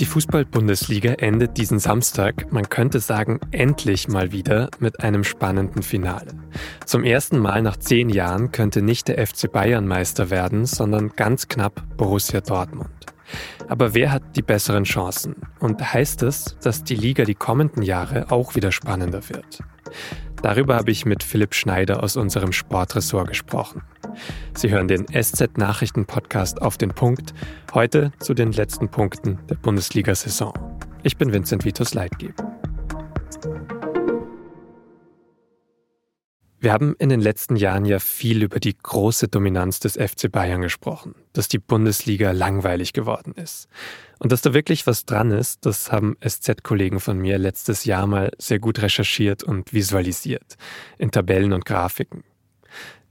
Die Fußball-Bundesliga endet diesen Samstag, man könnte sagen, endlich mal wieder mit einem spannenden Finale. Zum ersten Mal nach zehn Jahren könnte nicht der FC Bayern Meister werden, sondern ganz knapp Borussia Dortmund. Aber wer hat die besseren Chancen? Und heißt es, dass die Liga die kommenden Jahre auch wieder spannender wird? Darüber habe ich mit Philipp Schneider aus unserem Sportressort gesprochen. Sie hören den SZ-Nachrichten-Podcast auf den Punkt. Heute zu den letzten Punkten der Bundesliga-Saison. Ich bin Vincent Vitus Leitgeb. Wir haben in den letzten Jahren ja viel über die große Dominanz des FC Bayern gesprochen, dass die Bundesliga langweilig geworden ist. Und dass da wirklich was dran ist, das haben SZ-Kollegen von mir letztes Jahr mal sehr gut recherchiert und visualisiert, in Tabellen und Grafiken.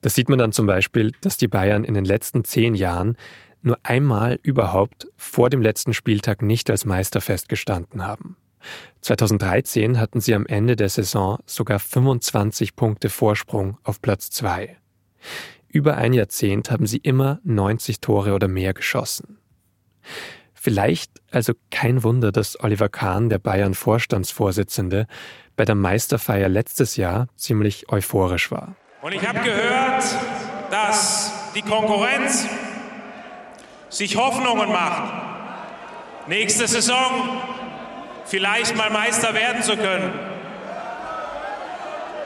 Da sieht man dann zum Beispiel, dass die Bayern in den letzten zehn Jahren nur einmal überhaupt vor dem letzten Spieltag nicht als Meister festgestanden haben. 2013 hatten sie am Ende der Saison sogar 25 Punkte Vorsprung auf Platz 2. Über ein Jahrzehnt haben sie immer 90 Tore oder mehr geschossen. Vielleicht also kein Wunder, dass Oliver Kahn, der Bayern-Vorstandsvorsitzende, bei der Meisterfeier letztes Jahr ziemlich euphorisch war. Und ich habe gehört, dass die Konkurrenz sich Hoffnungen macht. Nächste Saison vielleicht mal Meister werden zu können.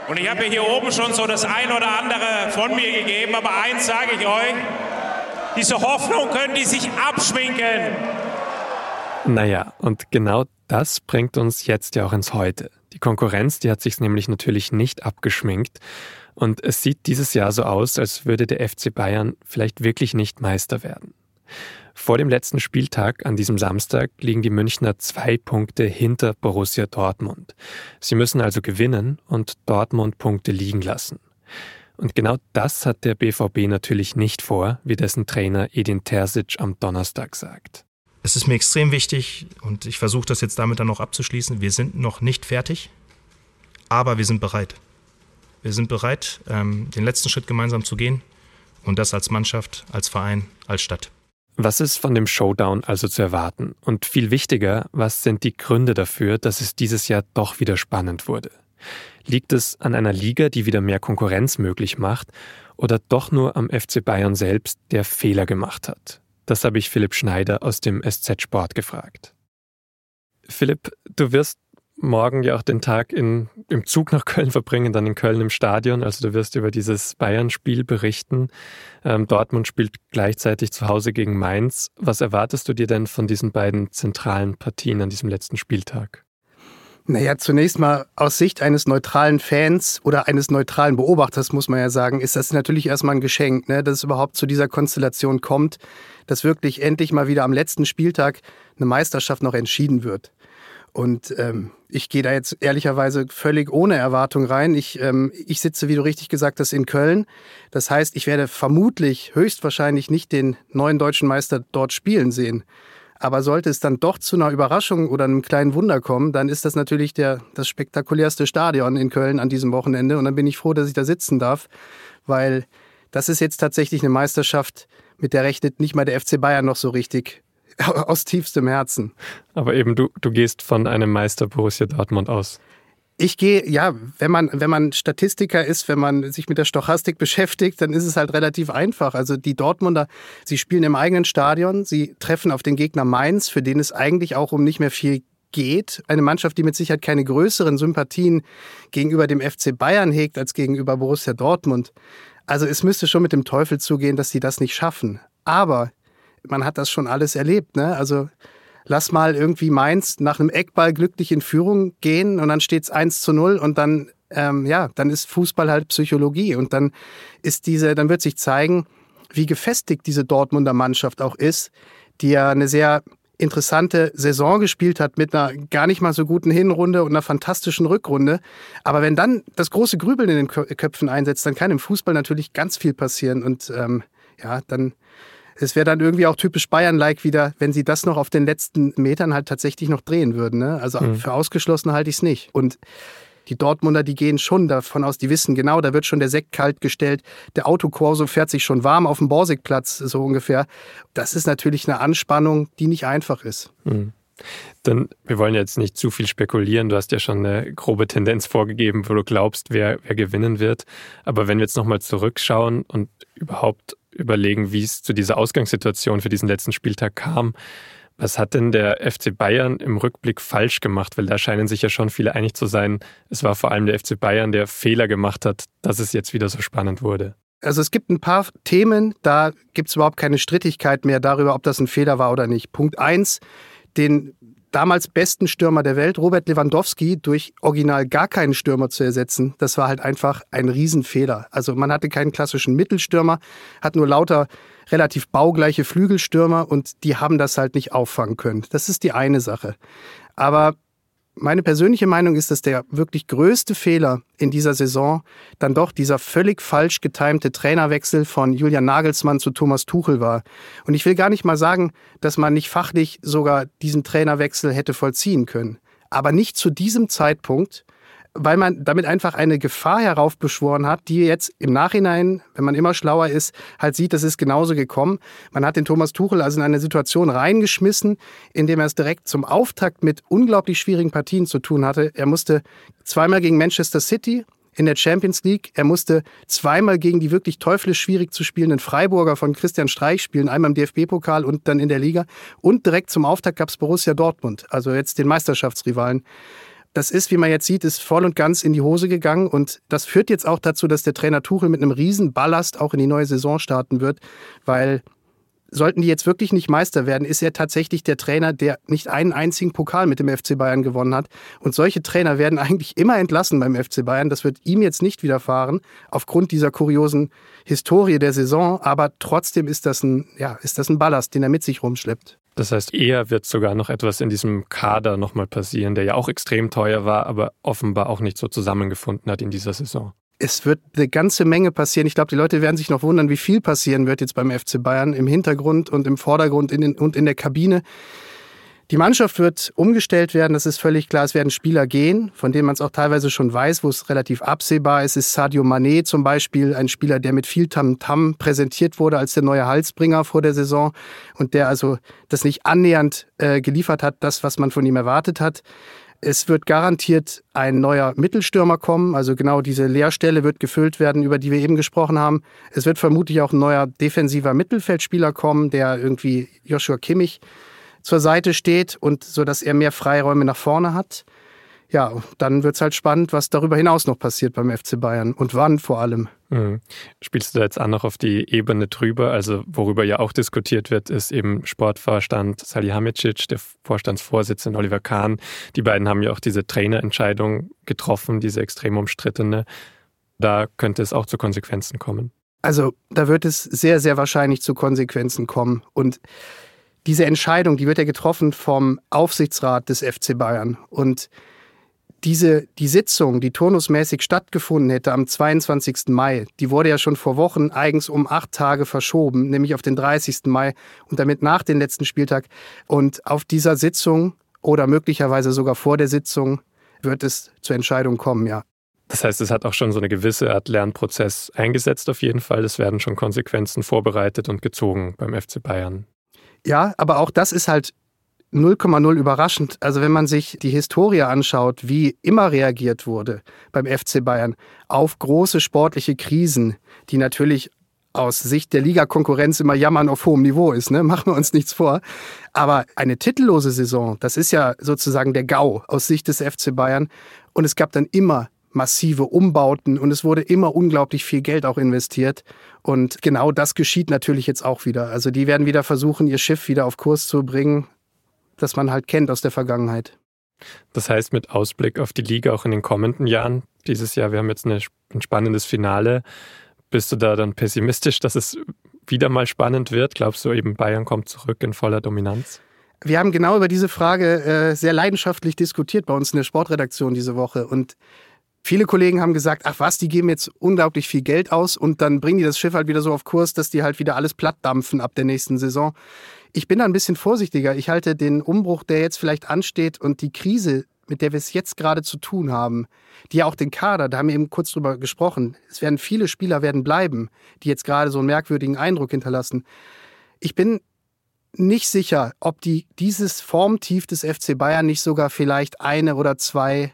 Und ich habe hier oben schon so das ein oder andere von mir gegeben, aber eins sage ich euch, diese Hoffnung können die sich abschminken. Naja, und genau das bringt uns jetzt ja auch ins Heute. Die Konkurrenz, die hat sich nämlich natürlich nicht abgeschminkt. Und es sieht dieses Jahr so aus, als würde der FC Bayern vielleicht wirklich nicht Meister werden. Vor dem letzten Spieltag an diesem Samstag liegen die Münchner zwei Punkte hinter Borussia Dortmund. Sie müssen also gewinnen und Dortmund Punkte liegen lassen. Und genau das hat der BVB natürlich nicht vor, wie dessen Trainer Edin Terzic am Donnerstag sagt. Es ist mir extrem wichtig und ich versuche das jetzt damit dann noch abzuschließen. Wir sind noch nicht fertig, aber wir sind bereit. Wir sind bereit, ähm, den letzten Schritt gemeinsam zu gehen und das als Mannschaft, als Verein, als Stadt. Was ist von dem Showdown also zu erwarten? Und viel wichtiger, was sind die Gründe dafür, dass es dieses Jahr doch wieder spannend wurde? Liegt es an einer Liga, die wieder mehr Konkurrenz möglich macht, oder doch nur am FC Bayern selbst, der Fehler gemacht hat? Das habe ich Philipp Schneider aus dem SZ Sport gefragt. Philipp, du wirst morgen ja auch den Tag in, im Zug nach Köln verbringen, dann in Köln im Stadion. Also du wirst über dieses Bayern-Spiel berichten. Ähm, Dortmund spielt gleichzeitig zu Hause gegen Mainz. Was erwartest du dir denn von diesen beiden zentralen Partien an diesem letzten Spieltag? Naja, zunächst mal aus Sicht eines neutralen Fans oder eines neutralen Beobachters, muss man ja sagen, ist das natürlich erstmal ein Geschenk, ne, dass es überhaupt zu dieser Konstellation kommt, dass wirklich endlich mal wieder am letzten Spieltag eine Meisterschaft noch entschieden wird. Und ähm, ich gehe da jetzt ehrlicherweise völlig ohne Erwartung rein. Ich, ähm, ich sitze, wie du richtig gesagt hast, in Köln. Das heißt, ich werde vermutlich höchstwahrscheinlich nicht den neuen deutschen Meister dort spielen sehen. Aber sollte es dann doch zu einer Überraschung oder einem kleinen Wunder kommen, dann ist das natürlich der, das spektakulärste Stadion in Köln an diesem Wochenende. Und dann bin ich froh, dass ich da sitzen darf, weil das ist jetzt tatsächlich eine Meisterschaft, mit der rechnet nicht mal der FC Bayern noch so richtig aus tiefstem Herzen. Aber eben du, du gehst von einem Meister Borussia Dortmund aus. Ich gehe, ja, wenn man, wenn man Statistiker ist, wenn man sich mit der Stochastik beschäftigt, dann ist es halt relativ einfach. Also die Dortmunder, sie spielen im eigenen Stadion, sie treffen auf den Gegner Mainz, für den es eigentlich auch um nicht mehr viel geht. Eine Mannschaft, die mit Sicherheit keine größeren Sympathien gegenüber dem FC Bayern hegt als gegenüber Borussia Dortmund. Also es müsste schon mit dem Teufel zugehen, dass sie das nicht schaffen. Aber man hat das schon alles erlebt. Ne? Also lass mal irgendwie Mainz nach einem Eckball glücklich in Führung gehen und dann steht es 1 zu 0 und dann, ähm, ja, dann ist Fußball halt Psychologie und dann ist diese, dann wird sich zeigen, wie gefestigt diese Dortmunder Mannschaft auch ist, die ja eine sehr interessante Saison gespielt hat mit einer gar nicht mal so guten Hinrunde und einer fantastischen Rückrunde. Aber wenn dann das große Grübeln in den Köpfen einsetzt, dann kann im Fußball natürlich ganz viel passieren und ähm, ja, dann es wäre dann irgendwie auch typisch Bayern-like wieder, wenn sie das noch auf den letzten Metern halt tatsächlich noch drehen würden. Ne? Also mhm. für ausgeschlossen halte ich es nicht. Und Die Dortmunder, die gehen schon davon aus, die wissen genau, da wird schon der Sekt kalt gestellt, der Autokorso fährt sich schon warm auf dem Borsigplatz, so ungefähr. Das ist natürlich eine Anspannung, die nicht einfach ist. Mhm. Dann, wir wollen jetzt nicht zu viel spekulieren. Du hast ja schon eine grobe Tendenz vorgegeben, wo du glaubst, wer, wer gewinnen wird. Aber wenn wir jetzt nochmal zurückschauen und überhaupt überlegen, wie es zu dieser Ausgangssituation für diesen letzten Spieltag kam, was hat denn der FC Bayern im Rückblick falsch gemacht? Weil da scheinen sich ja schon viele einig zu sein. Es war vor allem der FC Bayern, der Fehler gemacht hat, dass es jetzt wieder so spannend wurde. Also es gibt ein paar Themen, da gibt es überhaupt keine Strittigkeit mehr darüber, ob das ein Fehler war oder nicht. Punkt eins, den damals besten Stürmer der Welt, Robert Lewandowski, durch original gar keinen Stürmer zu ersetzen, das war halt einfach ein Riesenfehler. Also man hatte keinen klassischen Mittelstürmer, hat nur lauter relativ baugleiche Flügelstürmer und die haben das halt nicht auffangen können. Das ist die eine Sache. Aber meine persönliche Meinung ist, dass der wirklich größte Fehler in dieser Saison dann doch dieser völlig falsch getimte Trainerwechsel von Julian Nagelsmann zu Thomas Tuchel war. Und ich will gar nicht mal sagen, dass man nicht fachlich sogar diesen Trainerwechsel hätte vollziehen können. Aber nicht zu diesem Zeitpunkt, weil man damit einfach eine Gefahr heraufbeschworen hat, die jetzt im Nachhinein, wenn man immer schlauer ist, halt sieht, das ist genauso gekommen. Man hat den Thomas Tuchel also in eine Situation reingeschmissen, in dem er es direkt zum Auftakt mit unglaublich schwierigen Partien zu tun hatte. Er musste zweimal gegen Manchester City in der Champions League. Er musste zweimal gegen die wirklich teuflisch schwierig zu spielenden Freiburger von Christian Streich spielen, einmal im DFB-Pokal und dann in der Liga. Und direkt zum Auftakt gab es Borussia Dortmund, also jetzt den Meisterschaftsrivalen. Das ist, wie man jetzt sieht, ist voll und ganz in die Hose gegangen. Und das führt jetzt auch dazu, dass der Trainer Tuchel mit einem riesen Ballast auch in die neue Saison starten wird, weil sollten die jetzt wirklich nicht Meister werden, ist er tatsächlich der Trainer, der nicht einen einzigen Pokal mit dem FC Bayern gewonnen hat. Und solche Trainer werden eigentlich immer entlassen beim FC Bayern. Das wird ihm jetzt nicht widerfahren, aufgrund dieser kuriosen Historie der Saison. Aber trotzdem ist das ein, ja, ist das ein Ballast, den er mit sich rumschleppt. Das heißt, eher wird sogar noch etwas in diesem Kader nochmal passieren, der ja auch extrem teuer war, aber offenbar auch nicht so zusammengefunden hat in dieser Saison. Es wird eine ganze Menge passieren. Ich glaube, die Leute werden sich noch wundern, wie viel passieren wird jetzt beim FC Bayern im Hintergrund und im Vordergrund in den, und in der Kabine. Die Mannschaft wird umgestellt werden, das ist völlig klar. Es werden Spieler gehen, von denen man es auch teilweise schon weiß, wo es relativ absehbar ist. Ist Sadio Mané zum Beispiel ein Spieler, der mit viel Tamtam -Tam präsentiert wurde als der neue Halsbringer vor der Saison und der also das nicht annähernd äh, geliefert hat, das, was man von ihm erwartet hat. Es wird garantiert ein neuer Mittelstürmer kommen, also genau diese Leerstelle wird gefüllt werden, über die wir eben gesprochen haben. Es wird vermutlich auch ein neuer defensiver Mittelfeldspieler kommen, der irgendwie Joshua Kimmich zur Seite steht und so dass er mehr Freiräume nach vorne hat. Ja, dann wird es halt spannend, was darüber hinaus noch passiert beim FC Bayern und wann vor allem. Mhm. Spielst du da jetzt auch noch auf die Ebene drüber? Also, worüber ja auch diskutiert wird, ist eben Sportvorstand Salihamidzic, der Vorstandsvorsitzende Oliver Kahn. Die beiden haben ja auch diese Trainerentscheidung getroffen, diese extrem umstrittene. Da könnte es auch zu Konsequenzen kommen. Also, da wird es sehr, sehr wahrscheinlich zu Konsequenzen kommen. Und diese Entscheidung, die wird ja getroffen vom Aufsichtsrat des FC Bayern. Und diese, die Sitzung, die turnusmäßig stattgefunden hätte am 22. Mai, die wurde ja schon vor Wochen eigens um acht Tage verschoben, nämlich auf den 30. Mai und damit nach dem letzten Spieltag. Und auf dieser Sitzung oder möglicherweise sogar vor der Sitzung wird es zur Entscheidung kommen, ja. Das heißt, es hat auch schon so eine gewisse Art Lernprozess eingesetzt auf jeden Fall. Es werden schon Konsequenzen vorbereitet und gezogen beim FC Bayern. Ja, aber auch das ist halt 0,0 überraschend. Also wenn man sich die Historie anschaut, wie immer reagiert wurde beim FC Bayern auf große sportliche Krisen, die natürlich aus Sicht der Ligakonkurrenz immer jammern auf hohem Niveau ist, ne? Machen wir uns nichts vor. Aber eine titellose Saison, das ist ja sozusagen der GAU aus Sicht des FC Bayern. Und es gab dann immer massive Umbauten und es wurde immer unglaublich viel Geld auch investiert. Und genau das geschieht natürlich jetzt auch wieder. Also die werden wieder versuchen, ihr Schiff wieder auf Kurs zu bringen, das man halt kennt aus der Vergangenheit. Das heißt, mit Ausblick auf die Liga auch in den kommenden Jahren, dieses Jahr, wir haben jetzt eine, ein spannendes Finale. Bist du da dann pessimistisch, dass es wieder mal spannend wird? Glaubst du eben, Bayern kommt zurück in voller Dominanz? Wir haben genau über diese Frage äh, sehr leidenschaftlich diskutiert bei uns in der Sportredaktion diese Woche. Und Viele Kollegen haben gesagt, ach was, die geben jetzt unglaublich viel Geld aus und dann bringen die das Schiff halt wieder so auf Kurs, dass die halt wieder alles platt dampfen ab der nächsten Saison. Ich bin da ein bisschen vorsichtiger. Ich halte den Umbruch, der jetzt vielleicht ansteht und die Krise, mit der wir es jetzt gerade zu tun haben, die ja auch den Kader, da haben wir eben kurz drüber gesprochen, es werden viele Spieler werden bleiben, die jetzt gerade so einen merkwürdigen Eindruck hinterlassen. Ich bin nicht sicher, ob die dieses Formtief des FC Bayern nicht sogar vielleicht eine oder zwei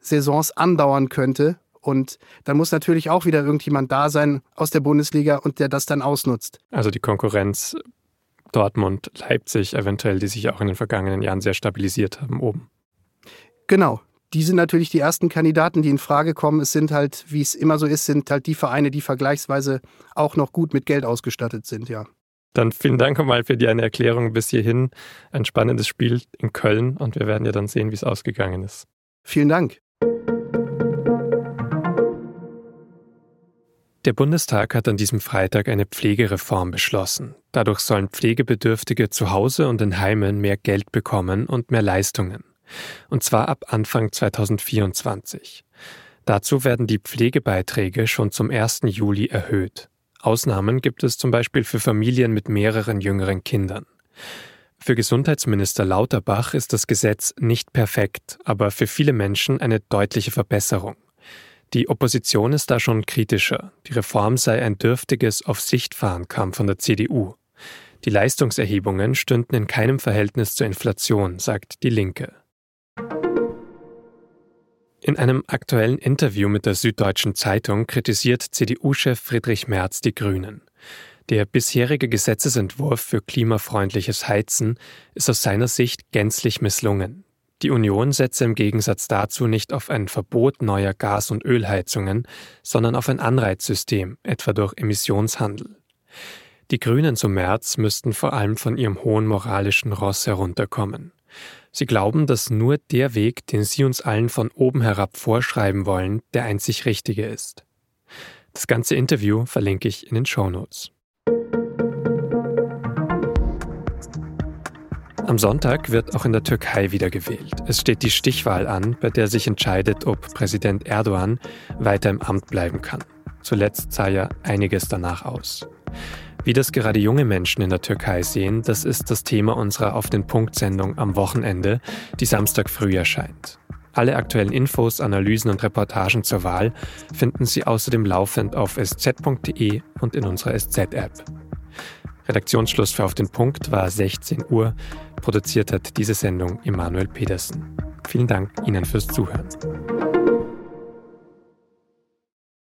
Saisons andauern könnte. Und dann muss natürlich auch wieder irgendjemand da sein aus der Bundesliga und der das dann ausnutzt. Also die Konkurrenz Dortmund, Leipzig eventuell, die sich auch in den vergangenen Jahren sehr stabilisiert haben oben. Genau. Die sind natürlich die ersten Kandidaten, die in Frage kommen. Es sind halt, wie es immer so ist, sind halt die Vereine, die vergleichsweise auch noch gut mit Geld ausgestattet sind, ja. Dann vielen Dank nochmal für die eine Erklärung bis hierhin. Ein spannendes Spiel in Köln und wir werden ja dann sehen, wie es ausgegangen ist. Vielen Dank. Der Bundestag hat an diesem Freitag eine Pflegereform beschlossen. Dadurch sollen Pflegebedürftige zu Hause und in Heimen mehr Geld bekommen und mehr Leistungen. Und zwar ab Anfang 2024. Dazu werden die Pflegebeiträge schon zum 1. Juli erhöht. Ausnahmen gibt es zum Beispiel für Familien mit mehreren jüngeren Kindern. Für Gesundheitsminister Lauterbach ist das Gesetz nicht perfekt, aber für viele Menschen eine deutliche Verbesserung. Die Opposition ist da schon kritischer. Die Reform sei ein dürftiges Auf Sicht kam von der CDU. Die Leistungserhebungen stünden in keinem Verhältnis zur Inflation, sagt die Linke. In einem aktuellen Interview mit der Süddeutschen Zeitung kritisiert CDU-Chef Friedrich Merz die Grünen. Der bisherige Gesetzesentwurf für klimafreundliches Heizen ist aus seiner Sicht gänzlich misslungen. Die Union setze im Gegensatz dazu nicht auf ein Verbot neuer Gas- und Ölheizungen, sondern auf ein Anreizsystem, etwa durch Emissionshandel. Die Grünen zum März müssten vor allem von ihrem hohen moralischen Ross herunterkommen. Sie glauben, dass nur der Weg, den sie uns allen von oben herab vorschreiben wollen, der einzig richtige ist. Das ganze Interview verlinke ich in den Show Am Sonntag wird auch in der Türkei wieder gewählt. Es steht die Stichwahl an, bei der sich entscheidet, ob Präsident Erdogan weiter im Amt bleiben kann. Zuletzt sah ja einiges danach aus. Wie das gerade junge Menschen in der Türkei sehen, das ist das Thema unserer Auf den Punkt Sendung am Wochenende, die Samstag früh erscheint. Alle aktuellen Infos, Analysen und Reportagen zur Wahl finden Sie außerdem laufend auf sz.de und in unserer SZ-App. Redaktionsschluss für Auf den Punkt war 16 Uhr. Produziert hat diese Sendung Emanuel Pedersen. Vielen Dank Ihnen fürs Zuhören.